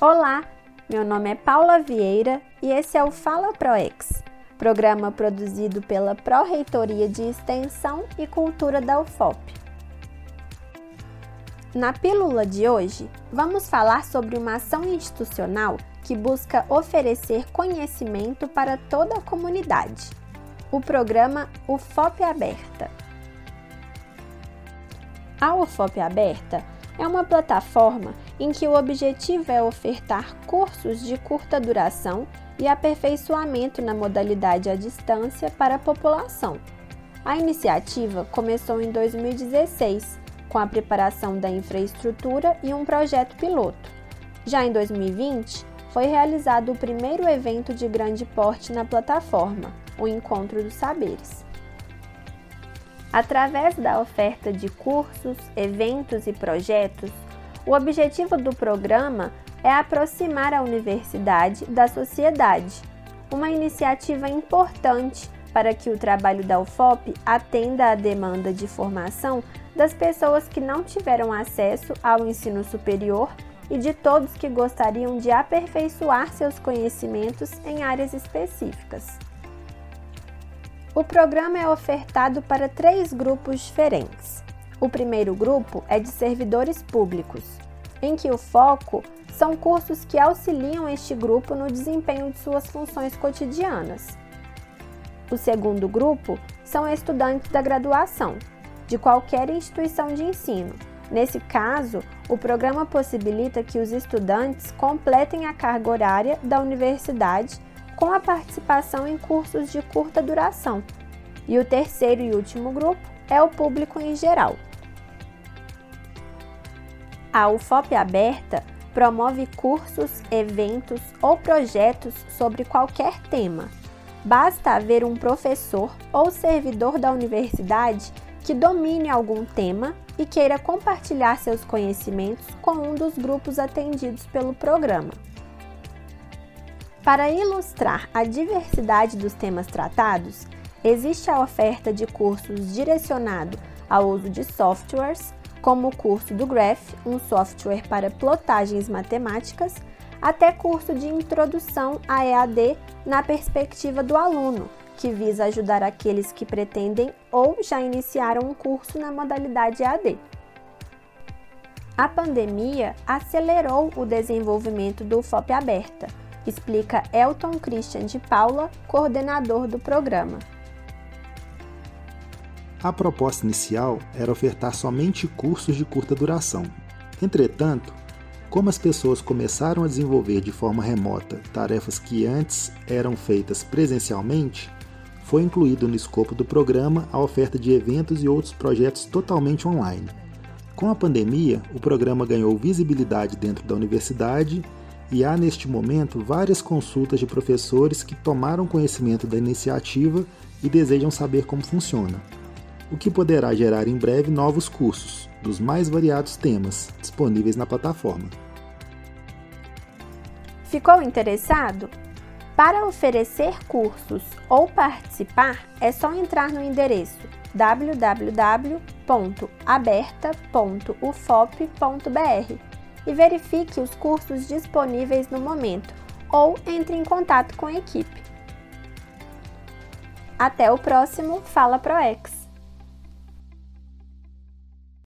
Olá, meu nome é Paula Vieira e esse é o Fala ProEx, programa produzido pela Pró-Reitoria de Extensão e Cultura da UFOP. Na pílula de hoje, vamos falar sobre uma ação institucional que busca oferecer conhecimento para toda a comunidade. O programa UFOP Aberta. A UFOP Aberta é uma plataforma em que o objetivo é ofertar cursos de curta duração e aperfeiçoamento na modalidade à distância para a população. A iniciativa começou em 2016, com a preparação da infraestrutura e um projeto piloto. Já em 2020, foi realizado o primeiro evento de grande porte na plataforma, o Encontro dos Saberes. Através da oferta de cursos, eventos e projetos, o objetivo do programa é aproximar a universidade da sociedade, uma iniciativa importante para que o trabalho da UFOP atenda à demanda de formação das pessoas que não tiveram acesso ao ensino superior e de todos que gostariam de aperfeiçoar seus conhecimentos em áreas específicas. O programa é ofertado para três grupos diferentes. O primeiro grupo é de servidores públicos, em que o foco são cursos que auxiliam este grupo no desempenho de suas funções cotidianas. O segundo grupo são estudantes da graduação, de qualquer instituição de ensino. Nesse caso, o programa possibilita que os estudantes completem a carga horária da universidade com a participação em cursos de curta duração. E o terceiro e último grupo é o público em geral. A UFOP Aberta promove cursos, eventos ou projetos sobre qualquer tema. Basta haver um professor ou servidor da universidade que domine algum tema e queira compartilhar seus conhecimentos com um dos grupos atendidos pelo programa. Para ilustrar a diversidade dos temas tratados, existe a oferta de cursos direcionado ao uso de softwares, como o curso do Graph, um software para plotagens matemáticas, até curso de introdução à EAD na perspectiva do aluno, que visa ajudar aqueles que pretendem ou já iniciaram um curso na modalidade EAD. A pandemia acelerou o desenvolvimento do FOP Aberta explica Elton Christian de Paula, coordenador do programa. A proposta inicial era ofertar somente cursos de curta duração. Entretanto, como as pessoas começaram a desenvolver de forma remota tarefas que antes eram feitas presencialmente, foi incluído no escopo do programa a oferta de eventos e outros projetos totalmente online. Com a pandemia, o programa ganhou visibilidade dentro da universidade e há neste momento várias consultas de professores que tomaram conhecimento da iniciativa e desejam saber como funciona, o que poderá gerar em breve novos cursos, dos mais variados temas, disponíveis na plataforma. Ficou interessado? Para oferecer cursos ou participar, é só entrar no endereço www.aberta.ufop.br e verifique os cursos disponíveis no momento ou entre em contato com a equipe. Até o próximo Fala ProEx!